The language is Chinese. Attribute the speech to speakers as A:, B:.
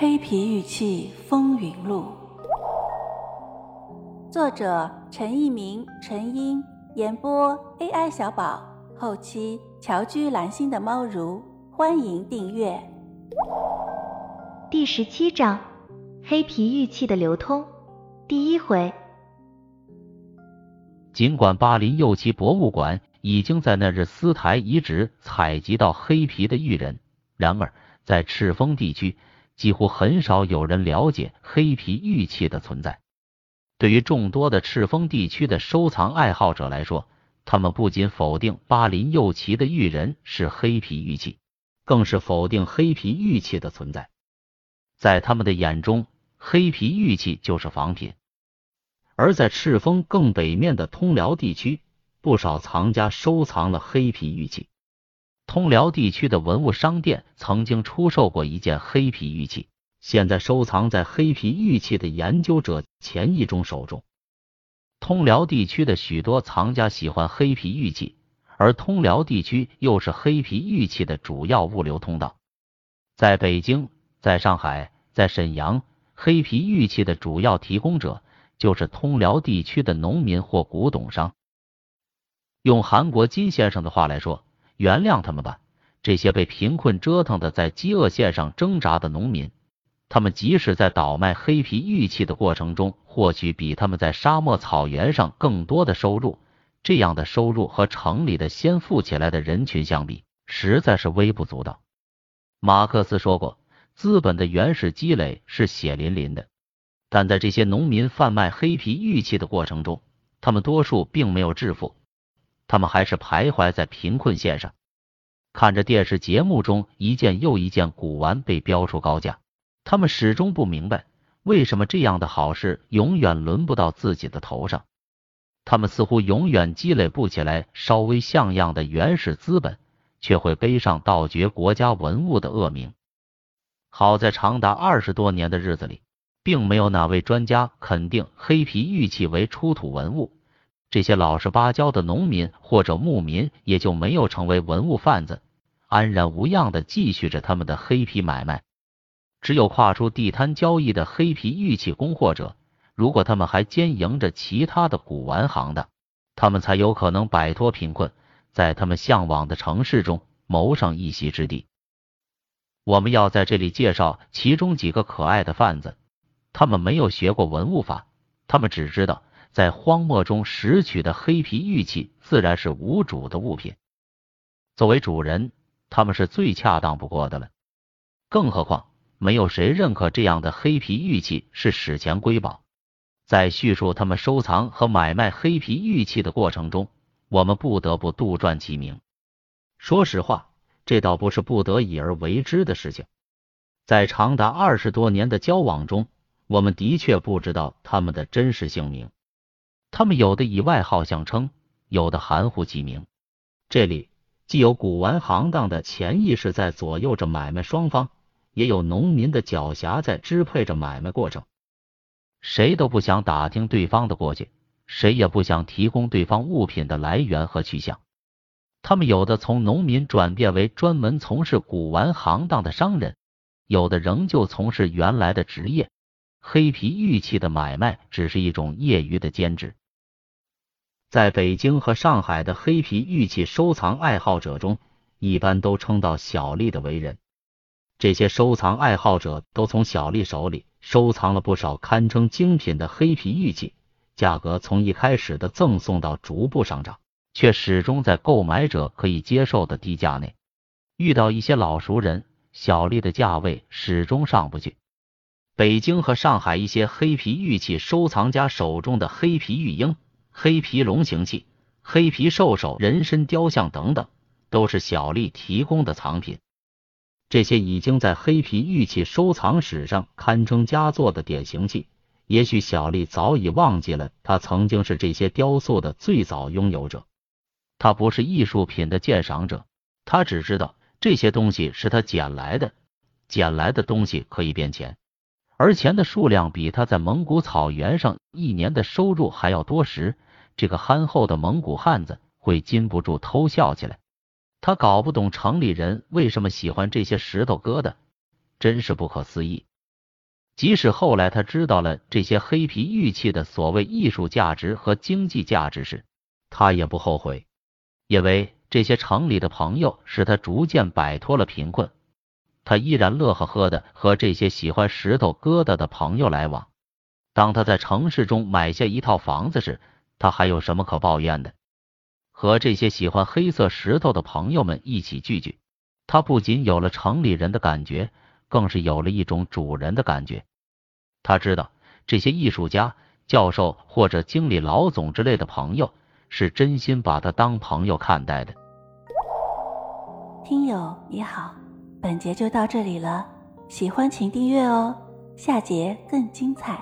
A: 黑皮玉器风云录》，作者陈一鸣、陈英，演播 AI 小宝，后期乔居蓝心的猫如，欢迎订阅。
B: 第十七章：黑皮玉器的流通。第一回。
C: 尽管巴林右旗博物馆已经在那日斯台遗址采集到黑皮的玉人，然而在赤峰地区。几乎很少有人了解黑皮玉器的存在。对于众多的赤峰地区的收藏爱好者来说，他们不仅否定巴林右旗的玉人是黑皮玉器，更是否定黑皮玉器的存在。在他们的眼中，黑皮玉器就是仿品。而在赤峰更北面的通辽地区，不少藏家收藏了黑皮玉器。通辽地区的文物商店曾经出售过一件黑皮玉器，现在收藏在黑皮玉器的研究者钱义忠手中。通辽地区的许多藏家喜欢黑皮玉器，而通辽地区又是黑皮玉器的主要物流通道。在北京、在上海、在沈阳，黑皮玉器的主要提供者就是通辽地区的农民或古董商。用韩国金先生的话来说。原谅他们吧，这些被贫困折腾的在饥饿线上挣扎的农民，他们即使在倒卖黑皮玉器的过程中，或许比他们在沙漠草原上更多的收入，这样的收入和城里的先富起来的人群相比，实在是微不足道。马克思说过，资本的原始积累是血淋淋的，但在这些农民贩卖黑皮玉器的过程中，他们多数并没有致富。他们还是徘徊在贫困线上，看着电视节目中一件又一件古玩被标出高价，他们始终不明白为什么这样的好事永远轮不到自己的头上。他们似乎永远积累不起来稍微像样的原始资本，却会背上盗掘国家文物的恶名。好在长达二十多年的日子里，并没有哪位专家肯定黑皮玉器为出土文物。这些老实巴交的农民或者牧民也就没有成为文物贩子，安然无恙的继续着他们的黑皮买卖。只有跨出地摊交易的黑皮玉器供货者，如果他们还兼营着其他的古玩行当，他们才有可能摆脱贫困，在他们向往的城市中谋上一席之地。我们要在这里介绍其中几个可爱的贩子，他们没有学过文物法，他们只知道。在荒漠中拾取的黑皮玉器自然是无主的物品，作为主人，他们是最恰当不过的了。更何况，没有谁认可这样的黑皮玉器是史前瑰宝。在叙述他们收藏和买卖黑皮玉器的过程中，我们不得不杜撰其名。说实话，这倒不是不得已而为之的事情。在长达二十多年的交往中，我们的确不知道他们的真实姓名。他们有的以外号相称，有的含糊其名。这里既有古玩行当的潜意识在左右着买卖双方，也有农民的狡黠在支配着买卖过程。谁都不想打听对方的过去，谁也不想提供对方物品的来源和去向。他们有的从农民转变为专门从事古玩行当的商人，有的仍旧从事原来的职业。黑皮玉器的买卖只是一种业余的兼职。在北京和上海的黑皮玉器收藏爱好者中，一般都称道小丽的为人。这些收藏爱好者都从小丽手里收藏了不少堪称精品的黑皮玉器，价格从一开始的赠送到逐步上涨，却始终在购买者可以接受的低价内。遇到一些老熟人，小丽的价位始终上不去。北京和上海一些黑皮玉器收藏家手中的黑皮玉鹰。黑皮龙形器、黑皮兽首、人身雕像等等，都是小丽提供的藏品。这些已经在黑皮玉器收藏史上堪称佳作的典型器，也许小丽早已忘记了，她曾经是这些雕塑的最早拥有者。她不是艺术品的鉴赏者，她只知道这些东西是他捡来的，捡来的东西可以变钱。而钱的数量比他在蒙古草原上一年的收入还要多时，这个憨厚的蒙古汉子会禁不住偷笑起来。他搞不懂城里人为什么喜欢这些石头疙瘩，真是不可思议。即使后来他知道了这些黑皮玉器的所谓艺术价值和经济价值时，他也不后悔，因为这些城里的朋友使他逐渐摆脱了贫困。他依然乐呵呵的和这些喜欢石头疙瘩的朋友来往。当他在城市中买下一套房子时，他还有什么可抱怨的？和这些喜欢黑色石头的朋友们一起聚聚，他不仅有了城里人的感觉，更是有了一种主人的感觉。他知道这些艺术家、教授或者经理老总之类的朋友是真心把他当朋友看待的。
A: 听友你好，本节就到这里了，喜欢请订阅哦，下节更精彩。